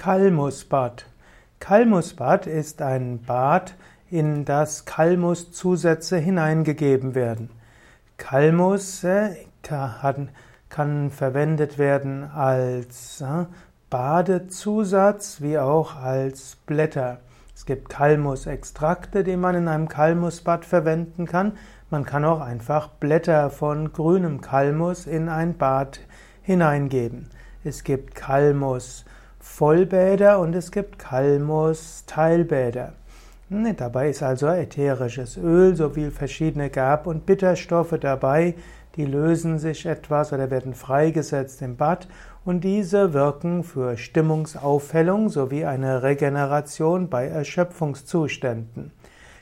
Kalmusbad. Kalmusbad ist ein Bad, in das Kalmuszusätze hineingegeben werden. Kalmus kann verwendet werden als äh, Badezusatz wie auch als Blätter. Es gibt Kalmusextrakte, die man in einem Kalmusbad verwenden kann. Man kann auch einfach Blätter von grünem Kalmus in ein Bad hineingeben. Es gibt Kalmus Vollbäder und es gibt Kalmus-Teilbäder. Hm, dabei ist also ätherisches Öl sowie verschiedene Gab- und Bitterstoffe dabei, die lösen sich etwas oder werden freigesetzt im Bad und diese wirken für Stimmungsaufhellung sowie eine Regeneration bei Erschöpfungszuständen.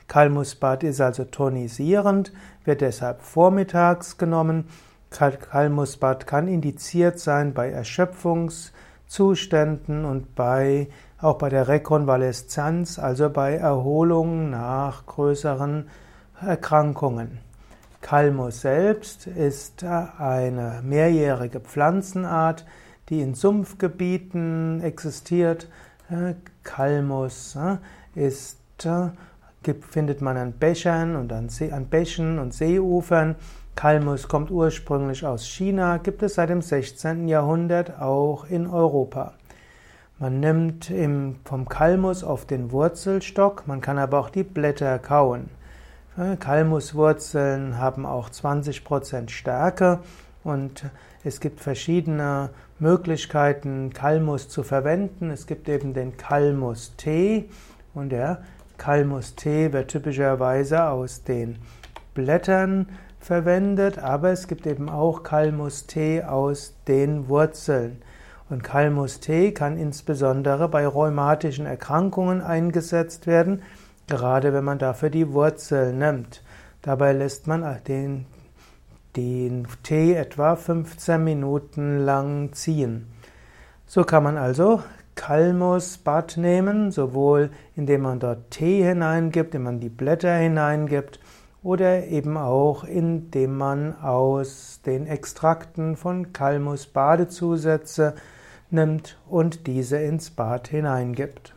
Kalmusbad ist also tonisierend, wird deshalb vormittags genommen. Kalmusbad kann indiziert sein bei Erschöpfungs- Zuständen und bei, auch bei der Rekonvaleszenz, also bei Erholung nach größeren Erkrankungen. Kalmus selbst ist eine mehrjährige Pflanzenart, die in Sumpfgebieten existiert. Kalmus ist, findet man an Bächern und an, an Bächen und Seeufern. Kalmus kommt ursprünglich aus China, gibt es seit dem 16. Jahrhundert auch in Europa. Man nimmt im, vom Kalmus auf den Wurzelstock, man kann aber auch die Blätter kauen. Kalmuswurzeln haben auch 20% Stärke und es gibt verschiedene Möglichkeiten, Kalmus zu verwenden. Es gibt eben den Kalmustee und der Kalmustee wird typischerweise aus den Blättern verwendet, aber es gibt eben auch Kalmustee aus den Wurzeln. Und Kalmustee kann insbesondere bei rheumatischen Erkrankungen eingesetzt werden, gerade wenn man dafür die Wurzeln nimmt. Dabei lässt man den, den Tee etwa 15 Minuten lang ziehen. So kann man also Kalmusbad nehmen, sowohl indem man dort Tee hineingibt, indem man die Blätter hineingibt, oder eben auch indem man aus den Extrakten von Kalmus Badezusätze nimmt und diese ins Bad hineingibt.